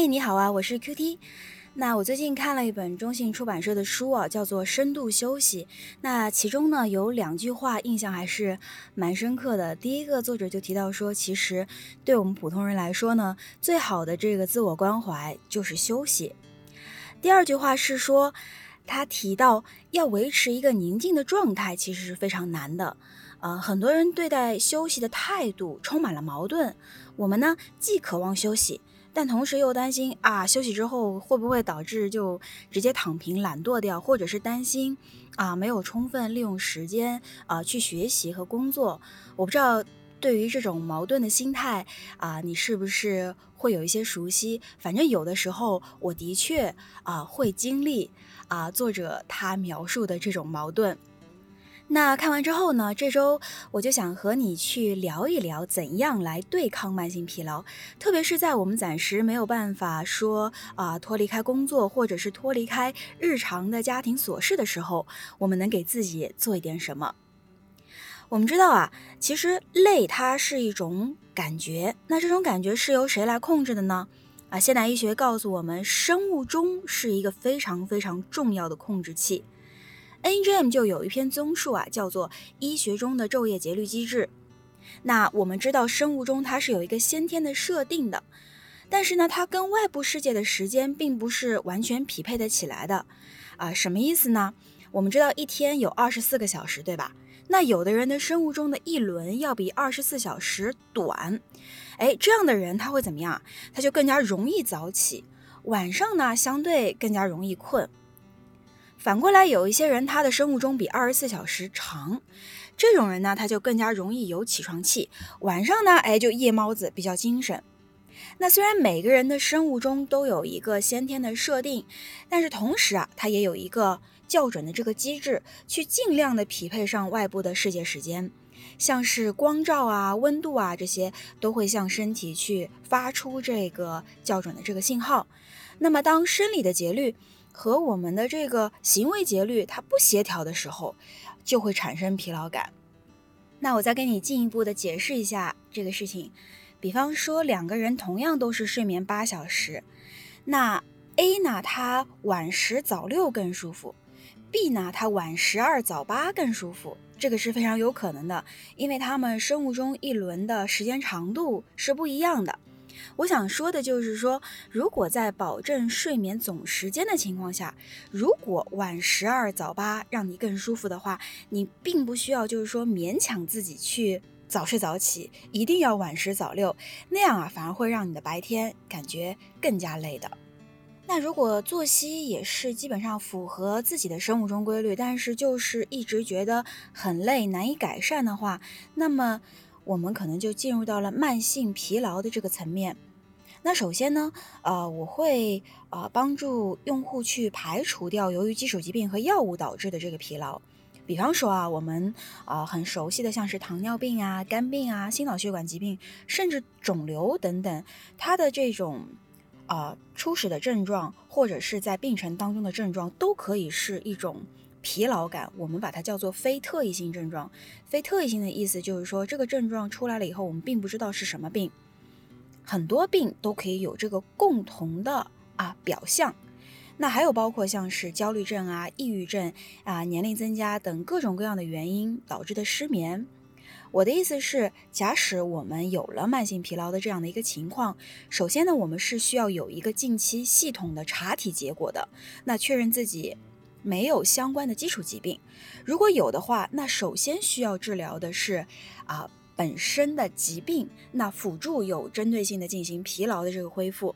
嘿，你好啊，我是 Q T。那我最近看了一本中信出版社的书啊，叫做《深度休息》。那其中呢有两句话印象还是蛮深刻的。第一个作者就提到说，其实对我们普通人来说呢，最好的这个自我关怀就是休息。第二句话是说，他提到要维持一个宁静的状态，其实是非常难的。呃，很多人对待休息的态度充满了矛盾。我们呢，既渴望休息。但同时又担心啊，休息之后会不会导致就直接躺平、懒惰掉，或者是担心啊没有充分利用时间啊去学习和工作？我不知道对于这种矛盾的心态啊，你是不是会有一些熟悉？反正有的时候我的确啊会经历啊作者他描述的这种矛盾。那看完之后呢？这周我就想和你去聊一聊，怎样来对抗慢性疲劳，特别是在我们暂时没有办法说啊脱离开工作，或者是脱离开日常的家庭琐事的时候，我们能给自己做一点什么？我们知道啊，其实累它是一种感觉，那这种感觉是由谁来控制的呢？啊，现代医学告诉我们，生物钟是一个非常非常重要的控制器。NGM 就有一篇综述啊，叫做《医学中的昼夜节律机制》。那我们知道，生物钟它是有一个先天的设定的，但是呢，它跟外部世界的时间并不是完全匹配的起来的。啊，什么意思呢？我们知道一天有二十四个小时，对吧？那有的人的生物钟的一轮要比二十四小时短，哎，这样的人他会怎么样？他就更加容易早起，晚上呢相对更加容易困。反过来，有一些人他的生物钟比二十四小时长，这种人呢，他就更加容易有起床气，晚上呢，哎，就夜猫子，比较精神。那虽然每个人的生物钟都有一个先天的设定，但是同时啊，它也有一个校准的这个机制，去尽量的匹配上外部的世界时间，像是光照啊、温度啊这些，都会向身体去发出这个校准的这个信号。那么当生理的节律。和我们的这个行为节律它不协调的时候，就会产生疲劳感。那我再给你进一步的解释一下这个事情。比方说，两个人同样都是睡眠八小时，那 A 呢，他晚十早六更舒服；B 呢，他晚十二早八更舒服。这个是非常有可能的，因为他们生物钟一轮的时间长度是不一样的。我想说的就是说，如果在保证睡眠总时间的情况下，如果晚十二早八让你更舒服的话，你并不需要就是说勉强自己去早睡早起，一定要晚十早六，那样啊反而会让你的白天感觉更加累的。那如果作息也是基本上符合自己的生物钟规律，但是就是一直觉得很累，难以改善的话，那么。我们可能就进入到了慢性疲劳的这个层面。那首先呢，呃，我会呃帮助用户去排除掉由于基础疾病和药物导致的这个疲劳。比方说啊，我们啊很熟悉的像是糖尿病啊、肝病啊、心脑血管疾病，甚至肿瘤等等，它的这种啊初始的症状或者是在病程当中的症状，都可以是一种。疲劳感，我们把它叫做非特异性症状。非特异性的意思就是说，这个症状出来了以后，我们并不知道是什么病。很多病都可以有这个共同的啊表象。那还有包括像是焦虑症啊、抑郁症啊、年龄增加等各种各样的原因导致的失眠。我的意思是，假使我们有了慢性疲劳的这样的一个情况，首先呢，我们是需要有一个近期系统的查体结果的，那确认自己。没有相关的基础疾病，如果有的话，那首先需要治疗的是啊本身的疾病，那辅助有针对性的进行疲劳的这个恢复。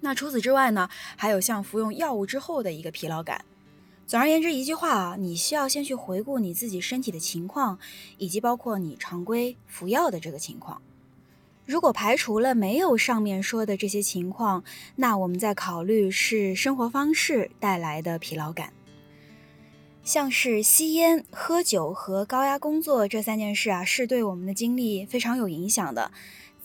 那除此之外呢，还有像服用药物之后的一个疲劳感。总而言之，一句话啊，你需要先去回顾你自己身体的情况，以及包括你常规服药的这个情况。如果排除了没有上面说的这些情况，那我们再考虑是生活方式带来的疲劳感，像是吸烟、喝酒和高压工作这三件事啊，是对我们的精力非常有影响的。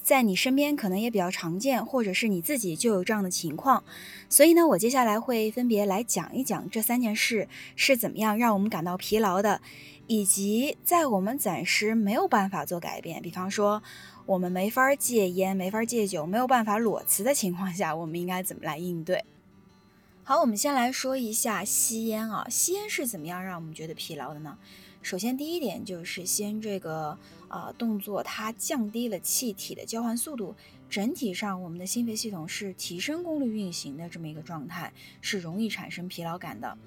在你身边可能也比较常见，或者是你自己就有这样的情况。所以呢，我接下来会分别来讲一讲这三件事是怎么样让我们感到疲劳的，以及在我们暂时没有办法做改变，比方说。我们没法戒烟，没法戒酒，没有办法裸辞的情况下，我们应该怎么来应对？好，我们先来说一下吸烟啊，吸烟是怎么样让我们觉得疲劳的呢？首先，第一点就是吸烟这个啊动作，它降低了气体的交换速度，整体上我们的心肺系统是提升功率运行的这么一个状态，是容易产生疲劳感的。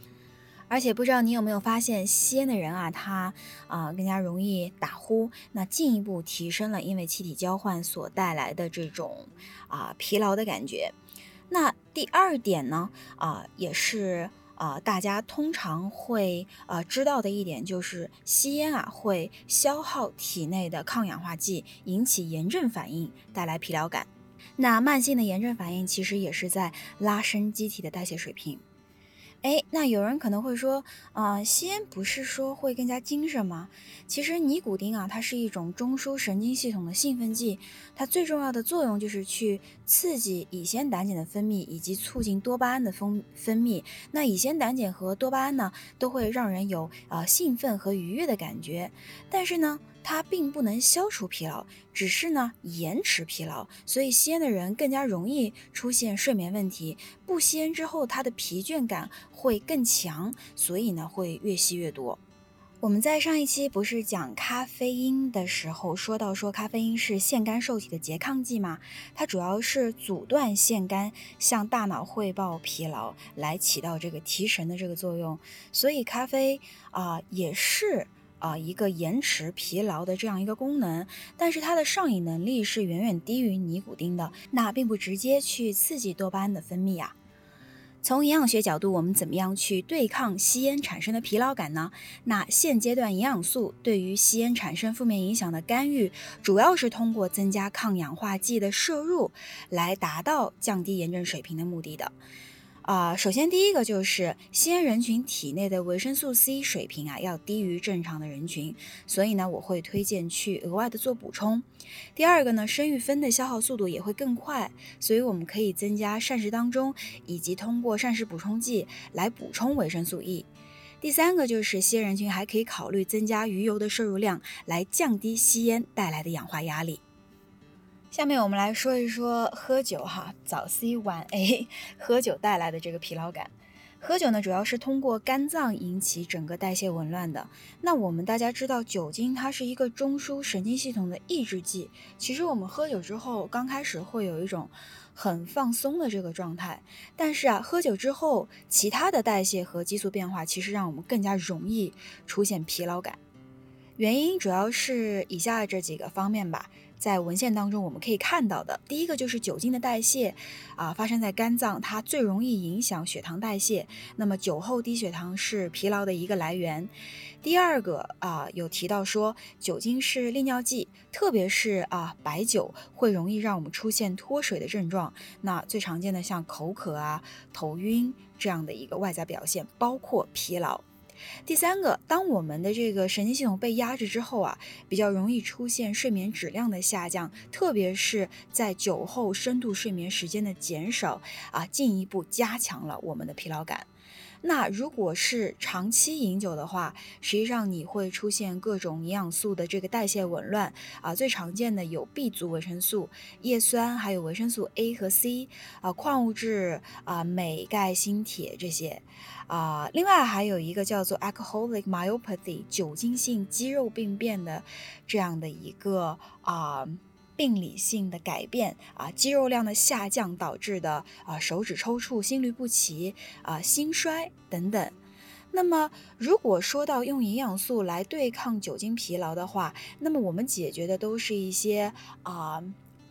而且不知道你有没有发现，吸烟的人啊，他啊更加容易打呼，那进一步提升了因为气体交换所带来的这种啊疲劳的感觉。那第二点呢，啊也是啊大家通常会啊知道的一点，就是吸烟啊会消耗体内的抗氧化剂，引起炎症反应，带来疲劳感。那慢性的炎症反应其实也是在拉伸机体的代谢水平。哎，那有人可能会说，啊，吸烟不是说会更加精神吗？其实尼古丁啊，它是一种中枢神经系统的兴奋剂，它最重要的作用就是去刺激乙酰胆碱的分泌，以及促进多巴胺的分分泌。那乙酰胆碱和多巴胺呢，都会让人有啊兴奋和愉悦的感觉，但是呢。它并不能消除疲劳，只是呢延迟疲劳，所以吸烟的人更加容易出现睡眠问题。不吸烟之后，他的疲倦感会更强，所以呢会越吸越多。我们在上一期不是讲咖啡因的时候说到，说咖啡因是腺苷受体的拮抗剂吗？它主要是阻断腺苷向大脑汇报疲劳，来起到这个提神的这个作用。所以咖啡啊也是。啊，一个延迟疲劳的这样一个功能，但是它的上瘾能力是远远低于尼古丁的，那并不直接去刺激多巴胺的分泌啊。从营养学角度，我们怎么样去对抗吸烟产生的疲劳感呢？那现阶段营养素对于吸烟产生负面影响的干预，主要是通过增加抗氧化剂的摄入，来达到降低炎症水平的目的的。啊，首先第一个就是吸烟人群体内的维生素 C 水平啊要低于正常的人群，所以呢我会推荐去额外的做补充。第二个呢，生育酚的消耗速度也会更快，所以我们可以增加膳食当中，以及通过膳食补充剂来补充维生素 E。第三个就是吸烟人群还可以考虑增加鱼油的摄入量，来降低吸烟带来的氧化压力。下面我们来说一说喝酒哈，早 C 晚 A，喝酒带来的这个疲劳感。喝酒呢，主要是通过肝脏引起整个代谢紊乱的。那我们大家知道，酒精它是一个中枢神经系统的抑制剂。其实我们喝酒之后，刚开始会有一种很放松的这个状态，但是啊，喝酒之后，其他的代谢和激素变化，其实让我们更加容易出现疲劳感。原因主要是以下这几个方面吧。在文献当中，我们可以看到的，第一个就是酒精的代谢，啊，发生在肝脏，它最容易影响血糖代谢。那么酒后低血糖是疲劳的一个来源。第二个啊，有提到说酒精是利尿剂，特别是啊白酒会容易让我们出现脱水的症状。那最常见的像口渴啊、头晕这样的一个外在表现，包括疲劳。第三个，当我们的这个神经系统被压制之后啊，比较容易出现睡眠质量的下降，特别是在酒后深度睡眠时间的减少啊，进一步加强了我们的疲劳感。那如果是长期饮酒的话，实际上你会出现各种营养素的这个代谢紊乱啊。最常见的有 B 族维生素、叶酸，还有维生素 A 和 C 啊，矿物质啊，镁、钙、锌、铁这些啊。另外还有一个叫做 alcoholic myopathy 酒精性肌肉病变的这样的一个啊。病理性的改变啊，肌肉量的下降导致的啊手指抽搐、心律不齐啊、心衰等等。那么，如果说到用营养素来对抗酒精疲劳的话，那么我们解决的都是一些啊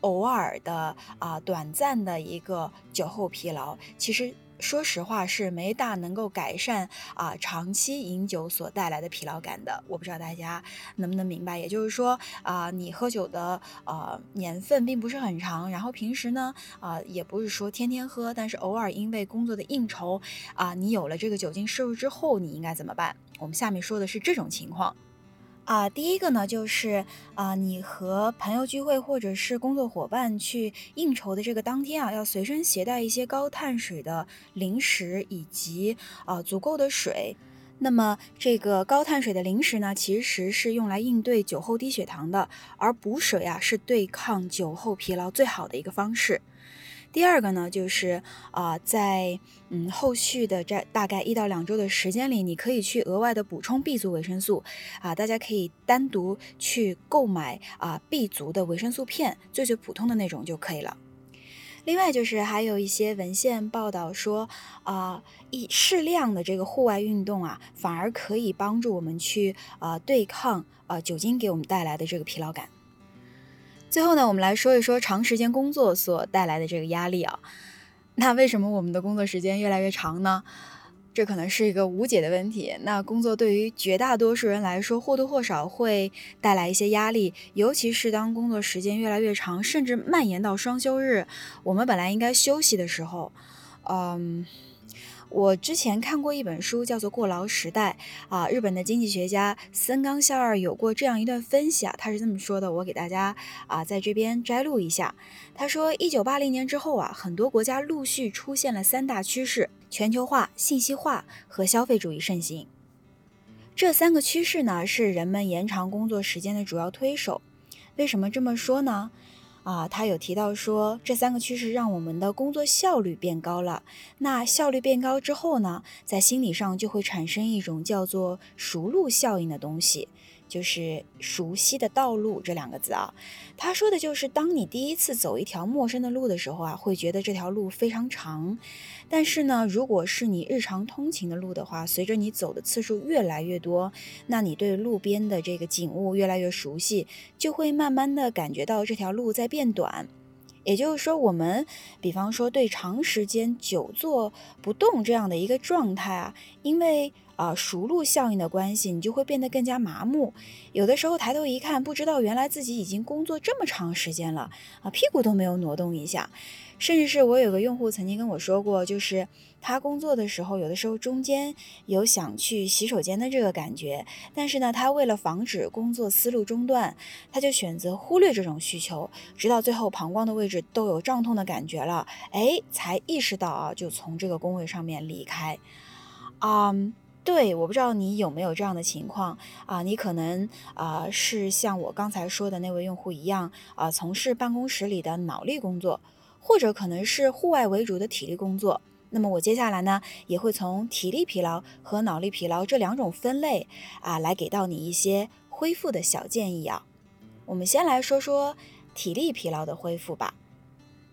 偶尔的啊短暂的一个酒后疲劳。其实。说实话是没大能够改善啊长期饮酒所带来的疲劳感的。我不知道大家能不能明白，也就是说啊，你喝酒的呃年份并不是很长，然后平时呢啊也不是说天天喝，但是偶尔因为工作的应酬啊，你有了这个酒精摄入之后，你应该怎么办？我们下面说的是这种情况。啊，第一个呢，就是啊，你和朋友聚会或者是工作伙伴去应酬的这个当天啊，要随身携带一些高碳水的零食以及啊足够的水。那么这个高碳水的零食呢，其实是用来应对酒后低血糖的，而补水啊是对抗酒后疲劳最好的一个方式。第二个呢，就是啊，在嗯后续的这大概一到两周的时间里，你可以去额外的补充 B 族维生素啊，大家可以单独去购买啊 B 族的维生素片，最最普通的那种就可以了。另外就是还有一些文献报道说啊，一适量的这个户外运动啊，反而可以帮助我们去啊对抗啊酒精给我们带来的这个疲劳感。最后呢，我们来说一说长时间工作所带来的这个压力啊。那为什么我们的工作时间越来越长呢？这可能是一个无解的问题。那工作对于绝大多数人来说，或多或少会带来一些压力，尤其是当工作时间越来越长，甚至蔓延到双休日，我们本来应该休息的时候，嗯。我之前看过一本书，叫做《过劳时代》啊，日本的经济学家森冈孝二有过这样一段分析啊，他是这么说的，我给大家啊在这边摘录一下。他说，一九八零年之后啊，很多国家陆续出现了三大趋势：全球化、信息化和消费主义盛行。这三个趋势呢，是人们延长工作时间的主要推手。为什么这么说呢？啊，他有提到说，这三个趋势让我们的工作效率变高了。那效率变高之后呢，在心理上就会产生一种叫做熟路效应的东西。就是熟悉的道路这两个字啊，他说的就是当你第一次走一条陌生的路的时候啊，会觉得这条路非常长。但是呢，如果是你日常通勤的路的话，随着你走的次数越来越多，那你对路边的这个景物越来越熟悉，就会慢慢的感觉到这条路在变短。也就是说，我们比方说对长时间久坐不动这样的一个状态啊，因为。啊，熟路效应的关系，你就会变得更加麻木。有的时候抬头一看，不知道原来自己已经工作这么长时间了啊，屁股都没有挪动一下。甚至是我有个用户曾经跟我说过，就是他工作的时候，有的时候中间有想去洗手间的这个感觉，但是呢，他为了防止工作思路中断，他就选择忽略这种需求，直到最后膀胱的位置都有胀痛的感觉了，哎，才意识到啊，就从这个工位上面离开。啊。对，我不知道你有没有这样的情况啊？你可能啊是像我刚才说的那位用户一样啊，从事办公室里的脑力工作，或者可能是户外为主的体力工作。那么我接下来呢，也会从体力疲劳和脑力疲劳这两种分类啊，来给到你一些恢复的小建议啊。我们先来说说体力疲劳的恢复吧。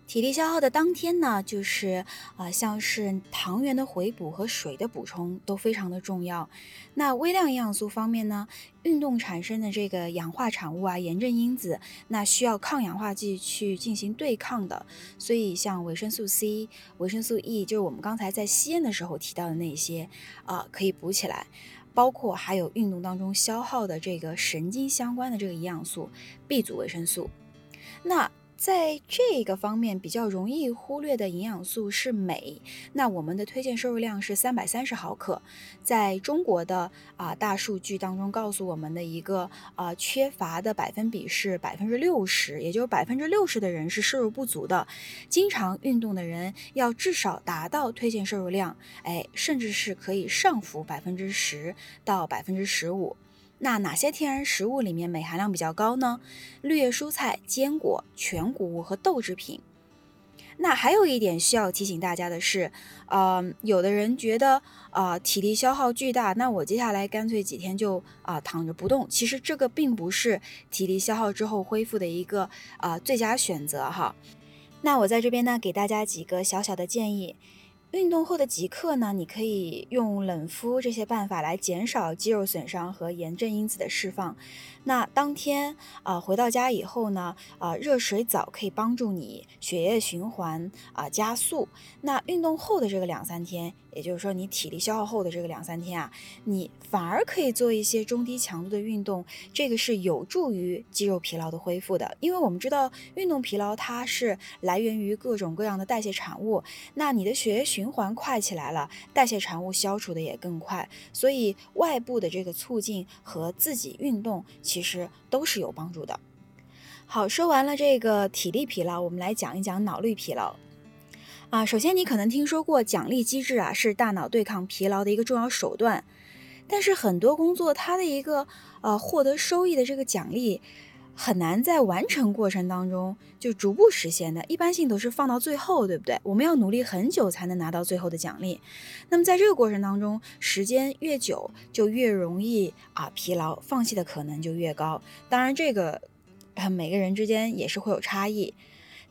体力消耗的当天呢，就是啊，像是糖原的回补和水的补充都非常的重要。那微量营养素方面呢，运动产生的这个氧化产物啊，炎症因子，那需要抗氧化剂去进行对抗的。所以像维生素 C、维生素 E，就是我们刚才在吸烟的时候提到的那些啊，可以补起来。包括还有运动当中消耗的这个神经相关的这个营养素 B 族维生素。那在这个方面比较容易忽略的营养素是镁，那我们的推荐摄入量是三百三十毫克。在中国的啊大数据当中告诉我们的一个啊缺乏的百分比是百分之六十，也就是百分之六十的人是摄入不足的。经常运动的人要至少达到推荐摄入量，哎，甚至是可以上浮百分之十到百分之十五。那哪些天然食物里面镁含量比较高呢？绿叶蔬菜、坚果、全谷物和豆制品。那还有一点需要提醒大家的是，呃，有的人觉得啊体力消耗巨大，那我接下来干脆几天就啊躺着不动。其实这个并不是体力消耗之后恢复的一个啊最佳选择哈。那我在这边呢给大家几个小小的建议。运动后的即刻呢，你可以用冷敷这些办法来减少肌肉损伤和炎症因子的释放。那当天啊回到家以后呢，啊热水澡可以帮助你血液循环啊加速。那运动后的这个两三天，也就是说你体力消耗后的这个两三天啊，你反而可以做一些中低强度的运动，这个是有助于肌肉疲劳的恢复的。因为我们知道运动疲劳它是来源于各种各样的代谢产物，那你的血液循环快起来了，代谢产物消除的也更快，所以外部的这个促进和自己运动其实都是有帮助的。好，说完了这个体力疲劳，我们来讲一讲脑力疲劳。啊，首先你可能听说过奖励机制啊，是大脑对抗疲劳的一个重要手段，但是很多工作它的一个呃获得收益的这个奖励。很难在完成过程当中就逐步实现的，一般性都是放到最后，对不对？我们要努力很久才能拿到最后的奖励。那么在这个过程当中，时间越久就越容易啊疲劳，放弃的可能就越高。当然，这个每个人之间也是会有差异。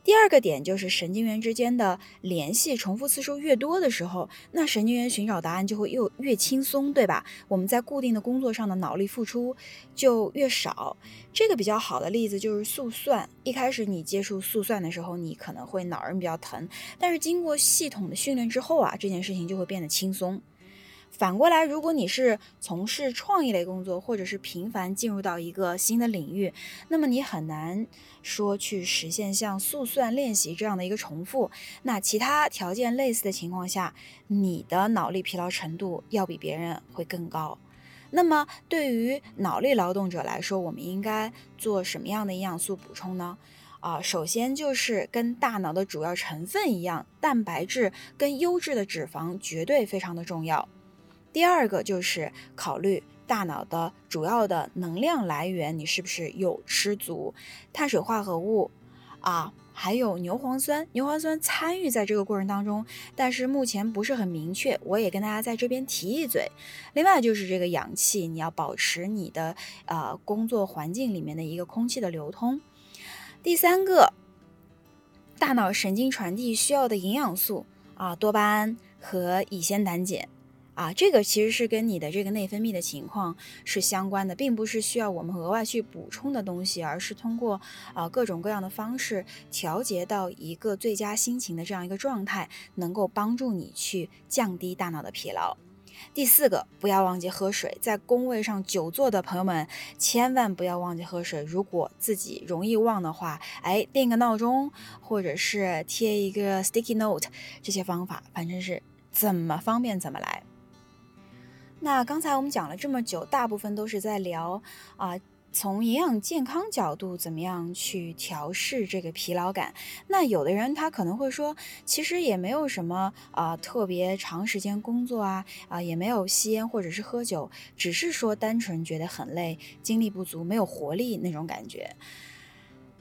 第二个点就是神经元之间的联系重复次数越多的时候，那神经元寻找答案就会又越轻松，对吧？我们在固定的工作上的脑力付出就越少。这个比较好的例子就是速算。一开始你接触速算的时候，你可能会脑仁比较疼，但是经过系统的训练之后啊，这件事情就会变得轻松。反过来，如果你是从事创意类工作，或者是频繁进入到一个新的领域，那么你很难说去实现像速算练习这样的一个重复。那其他条件类似的情况下，你的脑力疲劳程度要比别人会更高。那么对于脑力劳动者来说，我们应该做什么样的营养素补充呢？啊，首先就是跟大脑的主要成分一样，蛋白质跟优质的脂肪绝对非常的重要。第二个就是考虑大脑的主要的能量来源，你是不是有吃足碳水化合物啊？还有牛磺酸，牛磺酸参与在这个过程当中，但是目前不是很明确。我也跟大家在这边提一嘴。另外就是这个氧气，你要保持你的呃工作环境里面的一个空气的流通。第三个，大脑神经传递需要的营养素啊，多巴胺和乙酰胆碱。啊，这个其实是跟你的这个内分泌的情况是相关的，并不是需要我们额外去补充的东西，而是通过啊各种各样的方式调节到一个最佳心情的这样一个状态，能够帮助你去降低大脑的疲劳。第四个，不要忘记喝水，在工位上久坐的朋友们千万不要忘记喝水。如果自己容易忘的话，哎，定个闹钟，或者是贴一个 sticky note，这些方法反正是怎么方便怎么来。那刚才我们讲了这么久，大部分都是在聊啊，从营养健康角度怎么样去调试这个疲劳感。那有的人他可能会说，其实也没有什么啊，特别长时间工作啊，啊也没有吸烟或者是喝酒，只是说单纯觉得很累，精力不足，没有活力那种感觉。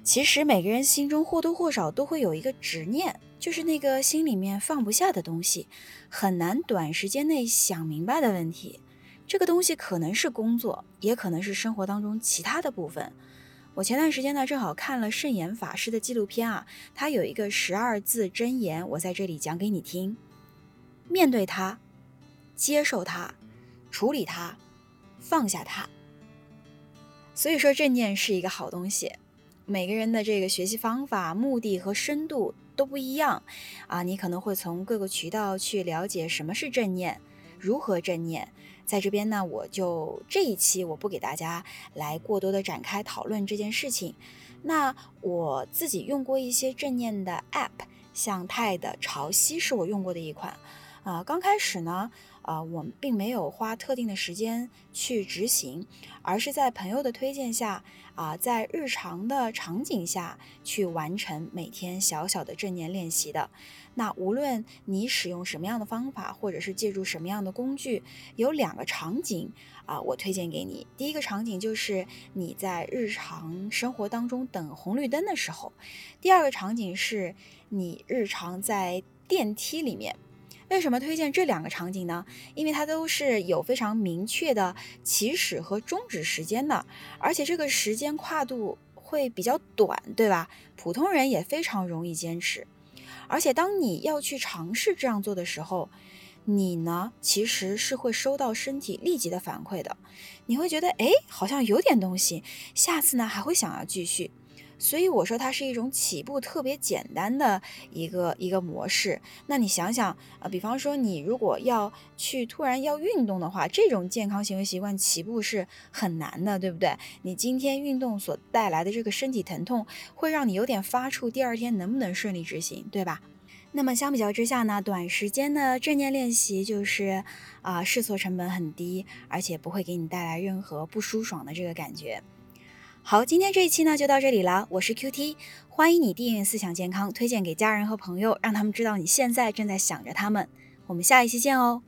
其实每个人心中或多或少都会有一个执念，就是那个心里面放不下的东西，很难短时间内想明白的问题。这个东西可能是工作，也可能是生活当中其他的部分。我前段时间呢，正好看了圣严法师的纪录片啊，他有一个十二字真言，我在这里讲给你听：面对它，接受它，处理它，放下它。所以说，正念是一个好东西。每个人的这个学习方法、目的和深度都不一样啊！你可能会从各个渠道去了解什么是正念，如何正念。在这边呢，我就这一期我不给大家来过多的展开讨论这件事情。那我自己用过一些正念的 App，像泰的潮汐是我用过的一款啊。刚开始呢。啊，我们并没有花特定的时间去执行，而是在朋友的推荐下，啊，在日常的场景下去完成每天小小的正念练习的。那无论你使用什么样的方法，或者是借助什么样的工具，有两个场景啊，我推荐给你。第一个场景就是你在日常生活当中等红绿灯的时候；第二个场景是你日常在电梯里面。为什么推荐这两个场景呢？因为它都是有非常明确的起始和终止时间的，而且这个时间跨度会比较短，对吧？普通人也非常容易坚持。而且当你要去尝试这样做的时候，你呢其实是会收到身体立即的反馈的，你会觉得哎，好像有点东西，下次呢还会想要继续。所以我说它是一种起步特别简单的一个一个模式。那你想想啊，比方说你如果要去突然要运动的话，这种健康行为习惯起步是很难的，对不对？你今天运动所带来的这个身体疼痛，会让你有点发怵，第二天能不能顺利执行，对吧？那么相比较之下呢，短时间的正念练习就是啊试错成本很低，而且不会给你带来任何不舒爽的这个感觉。好，今天这一期呢就到这里了。我是 Q T，欢迎你订阅思想健康，推荐给家人和朋友，让他们知道你现在正在想着他们。我们下一期见哦。